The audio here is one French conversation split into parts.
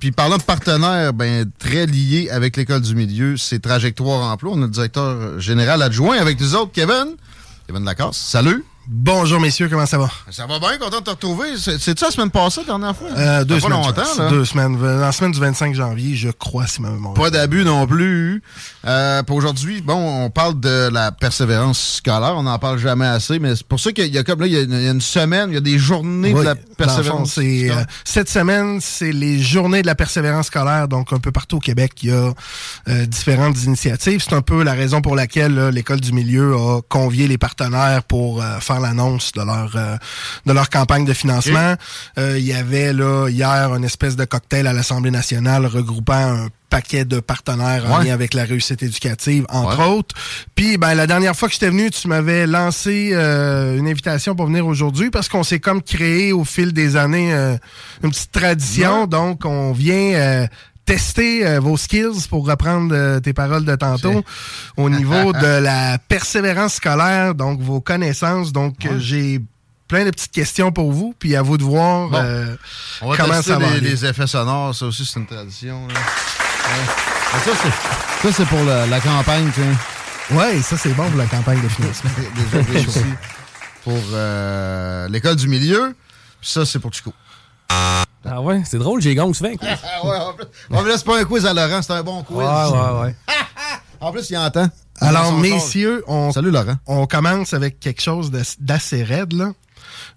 Puis parlant de partenaires ben, très liés avec l'école du milieu, c'est Trajectoire Emploi. On a le directeur général adjoint avec nous autres, Kevin. Kevin Lacasse. Salut. Bonjour messieurs, comment ça va? Ça va bien, content de te retrouver. C'est- C'est-tu la semaine passée, la dernière fois? Euh, deux semaines. pas longtemps, là. Deux semaines. La semaine du 25 janvier, je crois, si ma mémoire. Pas d'abus non plus. Euh, pour aujourd'hui, bon, on parle de la persévérance scolaire. On n'en parle jamais assez, mais c'est pour ça qu'il y a comme là, il y a une, il y a une semaine, il y a des journées Oui, de la fond, persévérance. scolaire. euh, cette semaine, c'est les journées de la persévérance scolaire. Donc, un peu partout au Québec, il y a euh, différentes initiatives. C'est un peu la raison pour laquelle l'École du milieu a convié les partenaires pour euh, faire l'annonce de leur euh, de leur campagne de financement. Euh, il y avait là hier une espèce de cocktail à l'Assemblée nationale regroupant un paquet de partenaires en lien avec la réussite éducative, entre Ouais. autres. Puis, ben, la dernière fois que j'étais venu, tu m'avais lancé euh, une invitation pour venir aujourd'hui parce qu'on s'est comme créé au fil des années euh, une petite tradition. Ouais. Donc, on vient euh, tester euh, vos skills pour reprendre euh, tes paroles de tantôt au niveau de la persévérance scolaire, donc vos connaissances. Donc, j'ai plein de petites questions pour vous, puis à vous de voir Bon. euh, On va comment tester ça va. les, les effets sonores, ça aussi c'est une tradition. là. Ouais. Ça, c'est, pour la, la campagne, tu sais. Ouais, ça c'est bon pour la campagne de financement. Déjà réussi pour euh, l'école du milieu. Puis ça, c'est pour Chico. Ah ouais, c'est drôle, j'ai gong souvent. quoi. Ah ouais, en plus, en plus, c'est pas un quiz à Laurent, c'est un bon quiz. Ouais, ouais, ouais. En plus, il entend. Alors, messieurs, on. Salut Laurent. on commence avec quelque chose d'assez raide, là.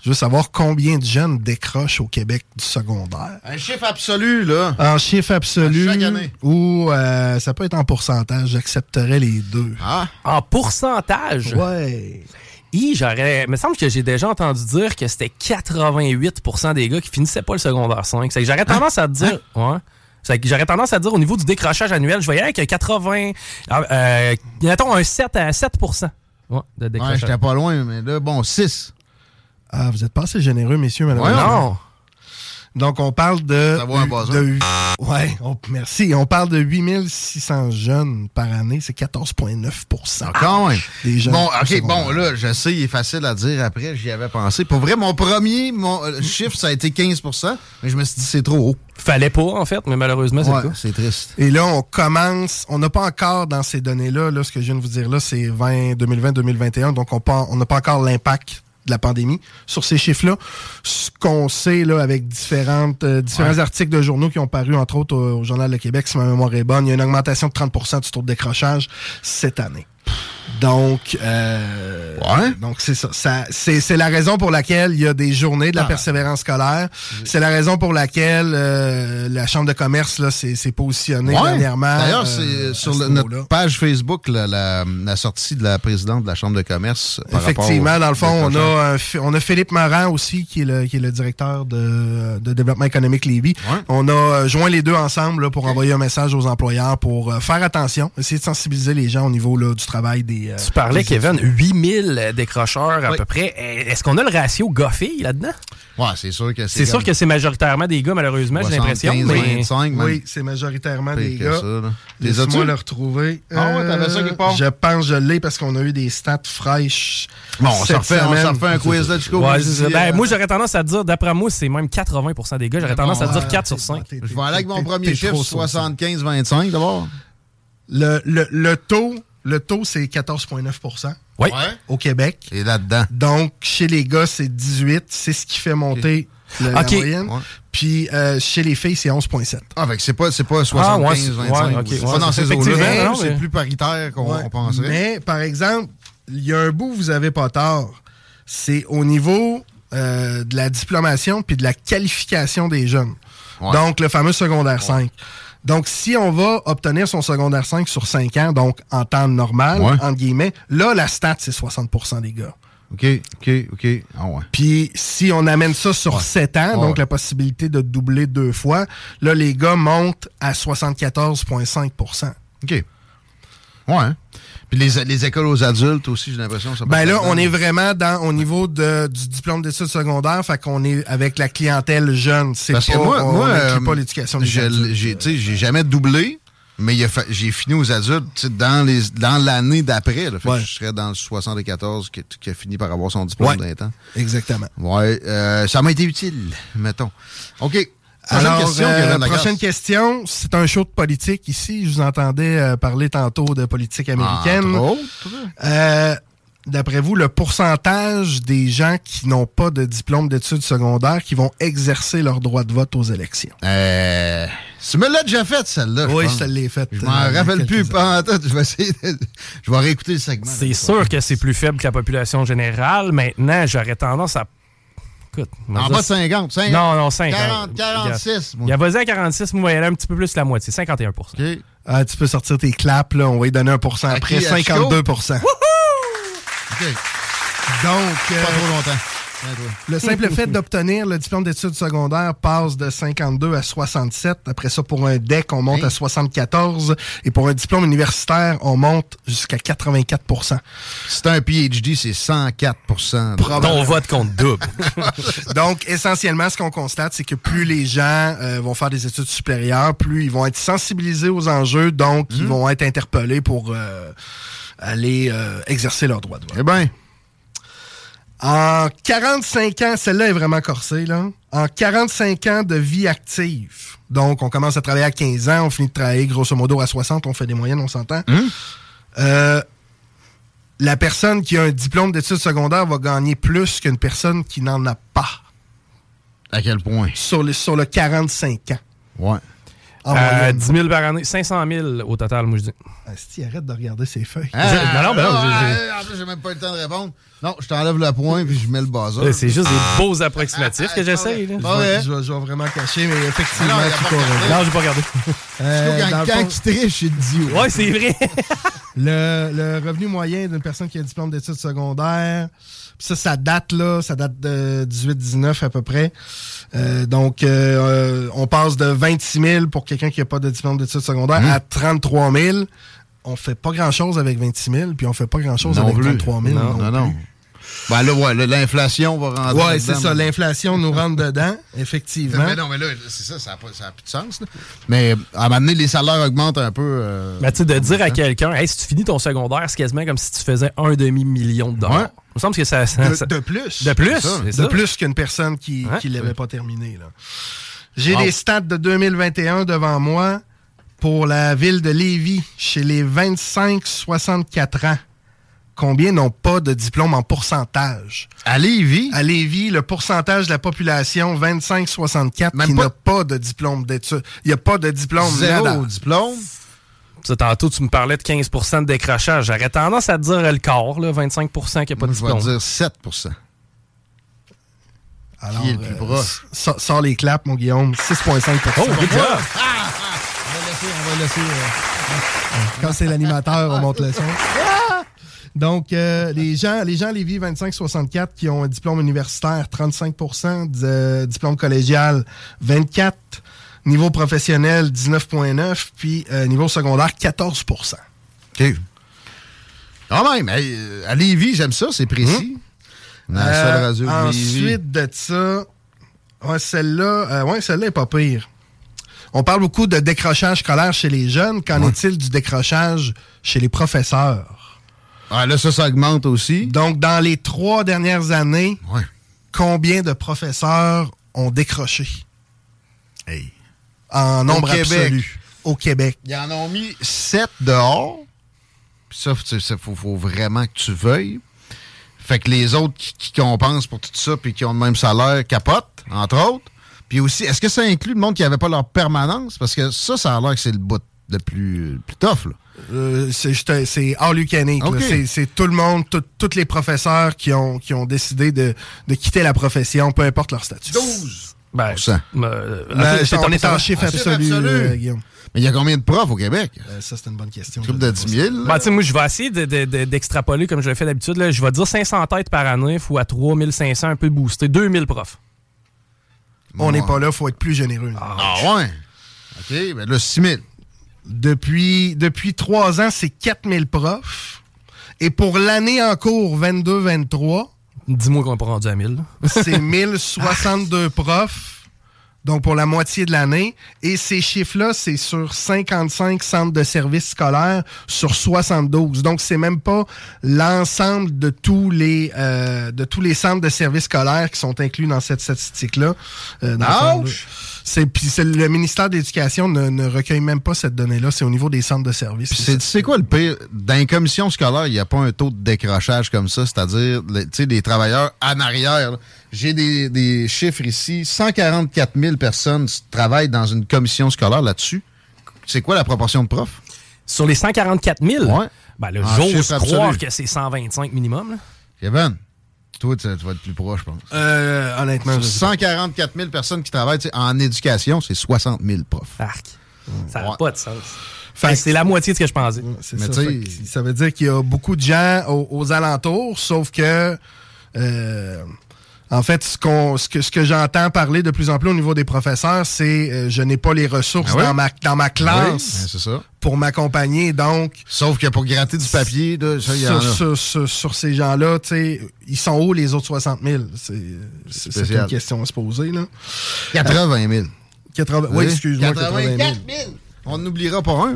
Je veux savoir combien de jeunes décrochent au Québec du secondaire. Un chiffre absolu, là. En chiffre absolu Chaque année. ou euh, ça peut être en pourcentage, j'accepterais les deux. Ah, En pourcentage, Ouais. Hi, j'aurais. Il me semble que j'ai déjà entendu dire que c'était 88% des gars qui finissaient pas le secondaire 5. C'est que j'aurais tendance à te dire. Ouais. C'est que j'aurais tendance à dire au niveau du décrochage annuel, je voyais que 80. Euh, euh, mettons un 7 à 7%. Ouais, de ouais, décrochage. j'étais pas loin, mais là, bon, 6. Ah, vous êtes pas assez généreux, messieurs, malheureusement. non. Donc, on parle de. Ça vaut un buzzer. de- ouais, on- merci. On parle de 8600 jeunes par année. C'est 14,9% Quand même. des jeunes. Bon, ok, bon, là, je sais, il est facile à dire après, j'y avais pensé. Pour vrai, mon premier mon, euh, chiffre, ça a été 15% mais je me suis dit, c'est trop haut. Fallait pas, en fait, mais malheureusement, c'est Ouais, le cas. c'est triste. Et là, on commence. On n'a pas encore dans ces données-là, là, ce que je viens de vous dire là, c'est 20, 2020, 2021. Donc, on n'a pas encore l'impact de la pandémie sur ces chiffres-là. Ce qu'on sait là, avec différentes, euh, différents articles de journaux qui ont paru, entre autres, au, au Journal de Québec, si ma mémoire est bonne, il y a une augmentation de 30% du taux de décrochage cette année. Donc, euh, Ouais. donc c'est ça. ça c'est, c'est la raison pour laquelle il y a des journées de la Ah. persévérance scolaire. C'est la raison pour laquelle euh, la Chambre de commerce là, s'est, positionnée Ouais. dernièrement. D'ailleurs, euh, sur ce le- niveau-là. notre page Facebook, la, la- la sortie de la présidente de la Chambre de commerce. Par Effectivement, au- dans le fond, on a, un on a Philippe Marant aussi, qui est le, qui est le directeur de, de développement économique Lévis. Ouais. On a euh, joint les deux ensemble là, pour envoyer un message aux employeurs pour euh, faire attention, essayer de sensibiliser les gens au niveau là, du travail des. euh, Tu parlais, des Kevin, 8000 décrocheurs à Oui. peu près. Est-ce qu'on a le ratio gars-filles là-dedans? Ouais, c'est sûr que C'est sûr comme que c'est majoritairement des gars, malheureusement, j'ai l'impression. 75, Mais... 25, même. Oui, c'est majoritairement Pire des gars. ça, là. Les Laisse-moi le retrouver. Euh, Ah ouais, t'avais ça quelque part? Je pense que je l'ai parce qu'on a eu des stats fraîches. Bon, on se cette refait, un quiz là, Chico. Ouais, c'est. Ben, euh, moi, j'aurais tendance à dire, d'après moi, c'est même 80% des gars. J'aurais tendance à dire 4 sur t'es- 5. t'es- Je vais aller avec mon premier chiffre, trop saucé. 75-25 d'abord. Le, le, le taux, le taux c'est 14,9 Oui. au Québec. Et là-dedans? Donc, chez les gars, c'est 18. C'est ce qui fait monter la moyenne. Ouais. Puis euh, chez les filles, c'est 11,7. Ah, fait que c'est pas, c'est pas Ah, ouais, 75-25. c'est- ouais, pas dans ces effectivement, eaux-là. non, C'est plus paritaire qu'on penserait. Mais, par exemple, il y a un bout, vous avez pas tort. C'est au niveau euh, de la diplomation puis de la qualification des jeunes. Ouais. Donc, le fameux secondaire 5. Donc, si on va obtenir son secondaire 5 sur 5 ans, donc en temps normal, Ouais. entre guillemets, là, la stat, c'est 60% des gars. OK, OK, OK. Ah ouais. Puis si on amène ça sur Ouais. 7 ans, Ouais, donc la possibilité de doubler deux fois, là, les gars montent à 74,5% OK. Ouais. Puis les, les écoles aux adultes aussi, j'ai l'impression. ça Ben là, on est vraiment dans au niveau de, du diplôme d'études secondaires, fait qu'on est avec la clientèle jeune. C'est pas, Parce que moi, on moi euh, pas l'éducation des j'ai tu sais, j'ai jamais doublé, mais fa- j'ai fini aux adultes tu sais, dans les dans l'année d'après. là. Fait que. Je serais dans le 74 qui, qui a fini par avoir son diplôme Ouais. d'un temps. Exactement. Ouais, euh, ça m'a été utile, mettons. OK. Prochaine Alors, question, euh, prochaine question, c'est un show de politique ici. Je vous entendais euh, parler tantôt de politique américaine. Euh, D'après vous, le pourcentage des gens qui n'ont pas de diplôme d'études secondaires qui vont exercer leur droit de vote aux élections? Euh, tu me l'as déjà fait, celle-là. Oui, je te l'ai faite. Je m'en euh, rappelle plus, quelques pas en tête. Je vais essayer de- Je vais réécouter le segment. C'est sûr que c'est plus faible que la population générale. Maintenant, j'aurais tendance à. Écoute, En bas de 50. 50. Non, non, 50. 40, 46. Il y a vas-y à 46, moi, il y a un petit peu plus la moitié, 51 OK. Ah, tu peux sortir tes claps, là. On va y donner un pourcent. Après, qui, à Chico? 52 OK. Donc, Pas euh, trop longtemps. Le simple fait d'obtenir le diplôme d'études secondaires passe de 52 à 67. Après ça, pour un DEC, on monte à 74. Et pour un diplôme universitaire, on monte jusqu'à 84 Si t'as un PhD, c'est 104 de- Ton vote compte double. Donc, essentiellement, ce qu'on constate, c'est que plus les gens euh, vont faire des études supérieures, plus ils vont être sensibilisés aux enjeux, donc ils vont être interpellés pour euh, aller euh, exercer leur droit de vote. Eh bien, En 45 ans, celle-là est vraiment corsée, là. En 45 ans de vie active, donc on commence à travailler à 15 ans, on finit de travailler grosso modo à 60, on fait des moyennes, on s'entend. Euh, la personne qui a un diplôme d'études secondaires va gagner plus qu'une personne qui n'en a pas à quel point? sur, les, sur le 45 ans. Ouais. En Euh, moyenne. 10 000 par année, 500 000 au total, moi je dis. Asti, arrête de regarder ses feuilles. Ah, Je- non, non, ben non, ah, ah, En plus, j'ai même pas eu le temps de répondre. Non, je t'enlève le point puis je mets le buzzer. Là, C'est juste des beaux approximatifs que j'essaye. Je Ah je, vais, je vais vraiment cacher, mais effectivement, Ah non, a tu pas regardé. raison. Non, j'ai pas regardé. Euh, Quand, quand fond, il triche, il te dit ouais. Ouais, c'est vrai. le, le revenu moyen d'une personne qui a un diplôme d'études secondaires, ça, ça date là, ça date de 18-19 à peu près. Euh, donc, euh, euh, on passe de 26 000 pour quelqu'un qui n'a pas de diplôme d'études secondaires Mmh. à 33 000. On fait pas grand-chose avec 26 000, puis on fait pas grand-chose avec plus. 33 000. Non, non, non. Ben là, ouais, là, l'inflation va rentrer. Ouais, c'est ça. mais- L'inflation nous rentre dedans, effectivement. Mais non, mais là, c'est ça, ça n'a plus de sens. là. Mais à un moment donné, les salaires augmentent un peu. euh, Mais tu sais, de dire à quelqu'un, hey, si tu finis ton secondaire, c'est quasiment comme si tu faisais un demi-million de dollars. Ouais. Il me semble que ça. ça- De, ça- de plus. de plus. ça. c'est de ça. plus qu'une personne qui Ouais. ne l'avait pas terminé. là. J'ai Wow. des stats de 2021 devant moi pour la ville de Lévis, chez les 25-64 ans. Combien n'ont pas de diplôme en pourcentage? À Lévis, À Lévis, le pourcentage de la population 25-64 Même qui pas- n'a pas de diplôme d'études. Il n'y a pas de diplôme. zéro nada. diplôme? Ça, tantôt, tu me parlais de 15% de décrochage. J'aurais tendance à te dire le quart, là, 25% qui n'a pas de Je vais diplôme. dire 7 Alors, Qui est le plus euh, proche? sors- Sors les claps, mon Guillaume. 6,5% Oh, good job! On va laisser. euh, Quand c'est l'animateur, on monte le son. Donc, euh, les gens, les gens Lévis 25-64 qui ont un diplôme universitaire, 35 de, euh, diplôme collégial, 24 Niveau professionnel, 19,9 puis euh, niveau secondaire, 14% OK. Quand même, euh, à Lévis, j'aime ça, c'est précis. Radio Lévis. ensuite de ça, ouais, celle-là, ouais, celle-là est pas pire. On parle beaucoup de décrochage scolaire chez les jeunes. Qu'en est-il du décrochage chez les professeurs? Ah, là, ça, ça augmente aussi. Donc, dans les trois dernières années, Ouais. combien de professeurs ont décroché? Hey. en nombre Québec. absolu au Québec? Ils en ont mis 7 dehors. Puis ça, il faut, faut vraiment que tu veuilles. Fait que les autres qui, qui compensent pour tout ça puis qui ont le même salaire capotent, entre autres. Puis aussi, est-ce que ça inclut le monde qui n'avait pas leur permanence? Parce que ça, ça a l'air que c'est le bout le plus, le plus tough. Là. Euh, c'est all you can eat. C'est- C'est tout le monde, tous les professeurs qui ont, qui ont décidé de, de quitter la profession, peu importe leur statut. 12 Ben, cent. euh, Ben, ok, on est en ça. chiffre absolu, absolu. euh, Guillaume. Mais il y a combien de profs au Québec? Euh, ça, c'est une bonne question. Une de 10 000? là? Ben, moi, je vais essayer de- de- de- d'extrapoler comme je le fais d'habitude. là. Je vais dire 500 têtes par année, ou à 3500, un peu boosté. 2000 profs. On n'est pas là, faut être plus généreux. Ah ouais? OK, ben là, 6 000. Depuis, depuis trois ans, c'est 4000 profs. Et pour l'année en cours 22-23, Dis-moi qu'on n'est pas rendu à 1000. là. c'est 1062 profs. Donc, pour la moitié de l'année. Et ces chiffres-là, c'est sur 55 centres de services scolaires sur 72. Donc, c'est même pas l'ensemble de tous les euh, de tous les centres de services scolaires qui sont inclus dans cette statistique-là. Euh, dans C'est puis c'est le ministère de l'Éducation ne, ne recueille même pas cette donnée-là. C'est au niveau des centres de services. C'est, c'est quoi le pire? Dans les commissions scolaires, il n'y a pas un taux de décrochage comme ça, c'est-à-dire, tu sais, des travailleurs en arrière. là. J'ai des, des chiffres ici. 144 000 personnes travaillent dans une commission scolaire là-dessus. C'est quoi la proportion de profs? Sur les 144 000, Ouais. ben, j'ose croire absolu. que c'est 125 minimum. là. Kevin, toi, tu, tu vas être plus proche, je pense. Euh, honnêtement, je Sur sais pas. 144 000 personnes qui travaillent en éducation, c'est 60 000 profs. Arc. Ça n'a Ouais. pas de sens. Fait c'est la moitié de ce que je pensais. Ça. Fait que ça veut dire qu'il y a beaucoup de gens aux, aux alentours, sauf que euh, en fait, ce, que, ce que j'entends parler de plus en plus au niveau des professeurs, c'est euh, je n'ai pas les ressources Ah oui? dans, ma, dans ma Oui, classe ben, c'est ça. Pour m'accompagner. Donc, Sauf que pour gratter du papier, là, ça, il y en sur, a. sur- sur- sur ces gens-là, tu sais, ils sont où les autres 60 000? C'est, c'est, c'est spécial. une question à se poser. Là. 80 000. 80, oui, excuse-moi, 80 000. 000. On n'oubliera pas un.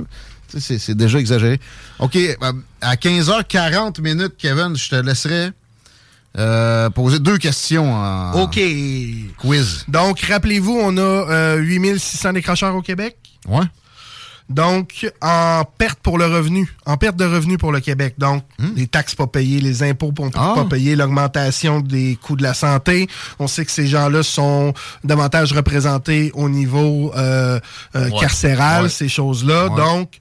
Tu sais, C'est c'est déjà exagéré. OK, euh, à 15h40 minutes, Kevin, je te laisserai euh, poser deux questions en OK. quiz. Donc, rappelez-vous, on a euh, 8600 décrocheurs au Québec? Ouais. Donc, en perte pour le revenu, en perte de revenus pour le Québec. Donc, les taxes pas payées, les impôts pas, Ah. pas payés, l'augmentation des coûts de la santé. On sait que ces gens-là sont davantage représentés au niveau euh, euh, Ouais. carcéral, Ouais. ces choses-là. Ouais. Donc,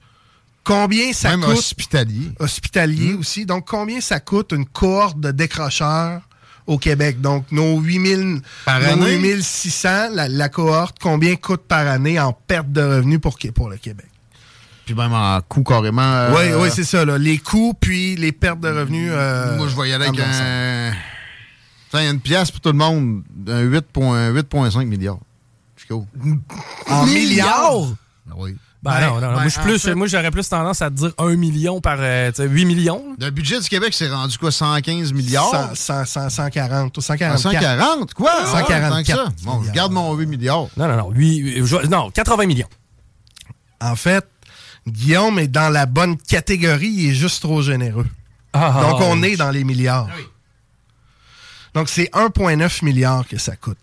combien ça Même coûte hospitalier. hospitalier Hmm. aussi. Donc, combien ça coûte une cohorte de décrocheurs au Québec? Donc, nos 8000, Par nos année? 8600, la, la cohorte, combien coûte par année en perte de revenus pour, pour le Québec? Puis même en coût carrément. euh, Oui, oui, c'est ça. Là. Les coûts, puis les pertes de revenus. euh, Moi, je y aller avec en ensemble. un. Tiens, une pièce pour tout le monde. Un 8,5 8,5 milliards. Chico. En milliards? Ah Oui. Ben, Ben, non, non, ben, moi, en fait- j'aurais plus tendance à te dire 1 million par euh, tu sais, 8 millions. là. Le budget du Québec, c'est rendu quoi? 115 milliards? 100, 100, 100, 140, ou À 144. 140? Quoi? Ah, 144 tant que ça. Bon, je garde mon 8 milliards. Non, non, non. non, 80 millions. En fait, Guillaume est dans la bonne catégorie, il est juste trop généreux. Ah, Donc, on est dans les milliards. Donc, c'est 1,9 milliard que ça coûte.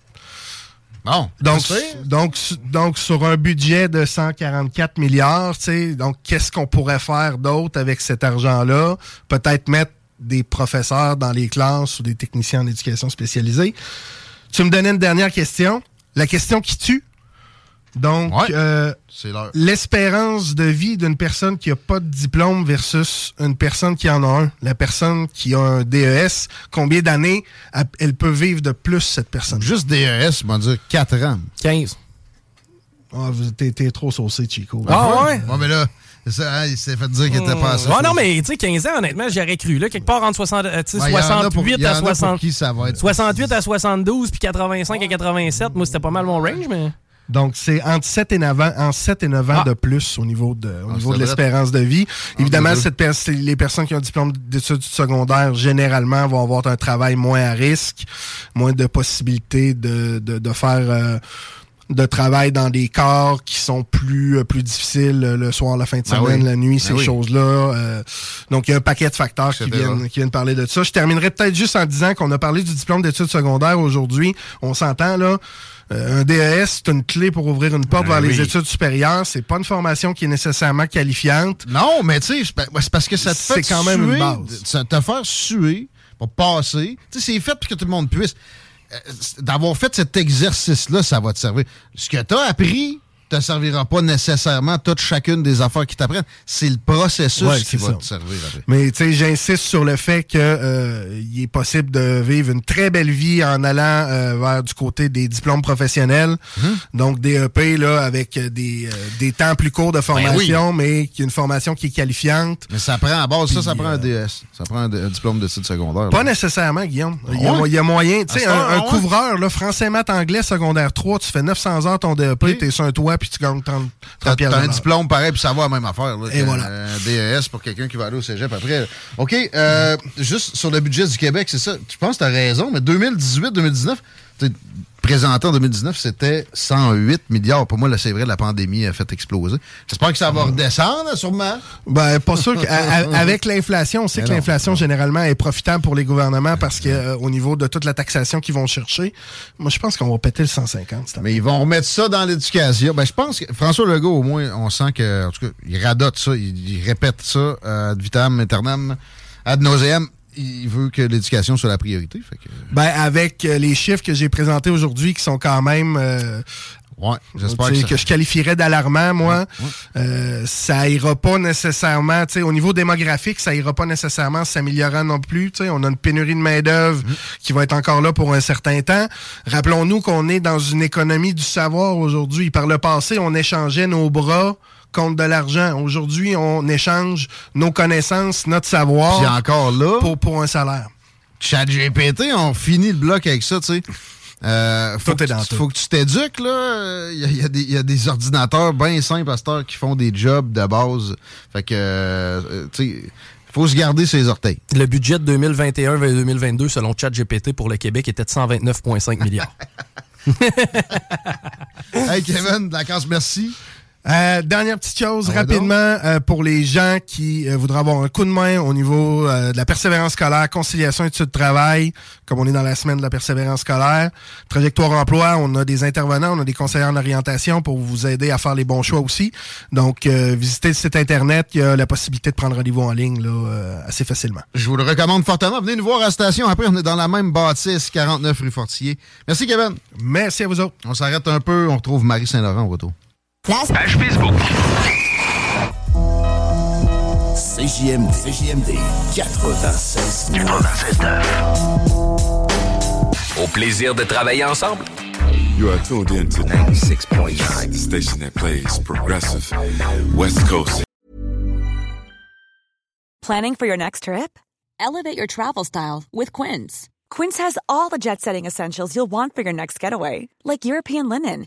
Bon. Donc, donc, donc, sur un budget de 144 milliards, tu sais, donc, qu'est-ce qu'on pourrait faire d'autre avec cet argent-là? Peut-être mettre des professeurs dans les classes ou des techniciens en éducation spécialisée. Tu me donnais une dernière question. La question qui tue. Donc, Ouais. euh, l'espérance de vie d'une personne qui a pas de diplôme versus une personne qui en a un. La personne qui a un DES, combien d'années elle- peut vivre de plus, cette personne? Juste DES, on va dire 4 ans. 15. Ah, vous- t'es, trop saucé, Chico. Ah ouais? Ouais, mais là, ça, hein, il s'est fait dire qu'il était pas assez. Ouais, non, mais tu sais, 15 ans, honnêtement, j'aurais cru. Là, quelque part entre 60, euh, tu sais, Ouais, il y en a pour- 68 il y en à a pour 60. qui ça va être 68 à 72, puis 85 à 87. Moi, c'était pas mal mon range, mais. Donc, c'est entre 7 et 9 ans, en 7 et 9 ans Ah. de plus au niveau de, au Ah, niveau de l'espérance de vie. Évidemment, cette pers- c'est- les personnes qui ont un diplôme d'études secondaires, généralement, vont avoir un travail moins à risque, moins de possibilités de, de, de faire euh, de travail dans des corps qui sont plus euh, plus difficiles euh, le soir, la fin de Ben semaine, oui. la nuit, Ben ces oui. choses-là. Euh, donc, il y a un paquet de facteurs qui viennent, qui viennent parler de ça. Je terminerai peut-être juste en disant qu'on a parlé du diplôme d'études secondaires aujourd'hui. On s'entend, là. Euh, un DES, c'est une clé pour ouvrir une porte Ben vers les études supérieures. C'est pas une formation qui est nécessairement qualifiante. Non, mais tu sais, c'est pa- c'est parce que ça te fait C'est quand même une suer, base. Ça te faire suer pour passer. Tu sais, c'est fait pour que tout le monde puisse. Euh, D'avoir fait cet exercice-là, ça va te servir. Ce que tu appris te servira pas nécessairement toute chacune des affaires qui t'apprennent. C'est le processus Ouais, qui va ça. te servir après. Mais tu sais, j'insiste sur le fait que euh, il est possible de vivre une très belle vie en allant euh, vers du côté des diplômes professionnels. Hum. Donc DEP là avec euh, des, euh, des temps plus courts de formation, mais qui est une formation qui est qualifiante. Mais ça prend à base, ça, ça prend un DS. Ça prend un, un diplôme d'études secondaires. Pas là. nécessairement, Guillaume. Il y a, Ouais? il y a moyen. Tu sais, À un, ouais? couvreur, là, français, maths, anglais, secondaire 3, tu fais 900 heures ton DEP, Oui. t'es sur un toit, puis tu gagnes 30, T'as 30 piastres t'as de un diplôme pareil, puis ça va la même affaire. Là, Et voilà. euh, DES pour quelqu'un qui va aller au cégep après. OK, euh, juste sur le budget du Québec, c'est ça. Je pense que tu as raison, mais 2018-2019, t'sais, présenté en 2019, c'était 108 milliards. Pour moi, là, c'est vrai, la pandémie a fait exploser. J'espère que ça va redescendre, sûrement. Ben, pas sûr qu'avec l'inflation, on sait que l'inflation, généralement, est profitable pour les gouvernements parce que euh, au niveau de toute la taxation qu'ils vont chercher, moi, je pense qu'on va péter le 150. cette année. Mais ils vont remettre ça dans l'éducation. Ben, je pense que François Legault, au moins, on sent que, en tout cas, il radote ça, il, il répète ça euh, ad vitam aeternam, ad nauseam. Il veut que l'éducation soit la priorité. Fait que, Ben, avec euh, les chiffres que j'ai présentés aujourd'hui, qui sont quand même... euh, ouais, j'espère que, que, ça- je qualifierais d'alarmant, moi. Euh, ça ira pas nécessairement, tu sais, au niveau démographique, ça ira pas nécessairement s'améliorant non plus. Tu sais, on a une pénurie de main-d'œuvre qui va être encore là pour un certain temps. Rappelons-nous qu'on est dans une économie du savoir aujourd'hui. Par le passé, on échangeait nos bras contre de l'argent. Aujourd'hui, on échange nos connaissances, notre savoir Puis encore là, pour, pour un salaire. ChatGPT, on finit le bloc avec ça, tu sais. Euh, faut, Tout que est dans tu, faut que tu t'éduques, là. Il y, a- y des- il y a des ordinateurs bien simples à cette heure qui font des jobs de base. Fait que, euh, tu sais, faut se garder ses orteils. Le budget de 2021-2022, selon ChatGPT pour le Québec, était de 129,5 milliards. hey, Kevin, de la casse, merci. Euh, dernière petite chose, Ah rapidement, euh, pour les gens qui euh, voudraient avoir un coup de main au niveau euh, de la persévérance scolaire, conciliation études de travail, comme on est dans la semaine de la persévérance scolaire, trajectoire emploi, on a des intervenants, on a des conseillers en orientation pour vous aider à faire les bons choix aussi. Donc, euh, visitez le site Internet, il y a la possibilité de prendre rendez-vous en ligne là, euh, assez facilement. Je vous le recommande fortement. Venez nous voir à la station. Après, on est dans la même bâtisse, 49 rue Fortier. Merci, Kevin. Merci à vous autres. On s'arrête un peu. On retrouve Marie Saint-Laurent au retour. Page Facebook. CJMD, CJMD 96 Au plaisir de travailler ensemble. You are tuned in to 96.9, the station that plays progressive West Coast. Planning for your next trip? Elevate your travel style with Quince. Quince has all the jet setting essentials you'll want for your next getaway, like European linen,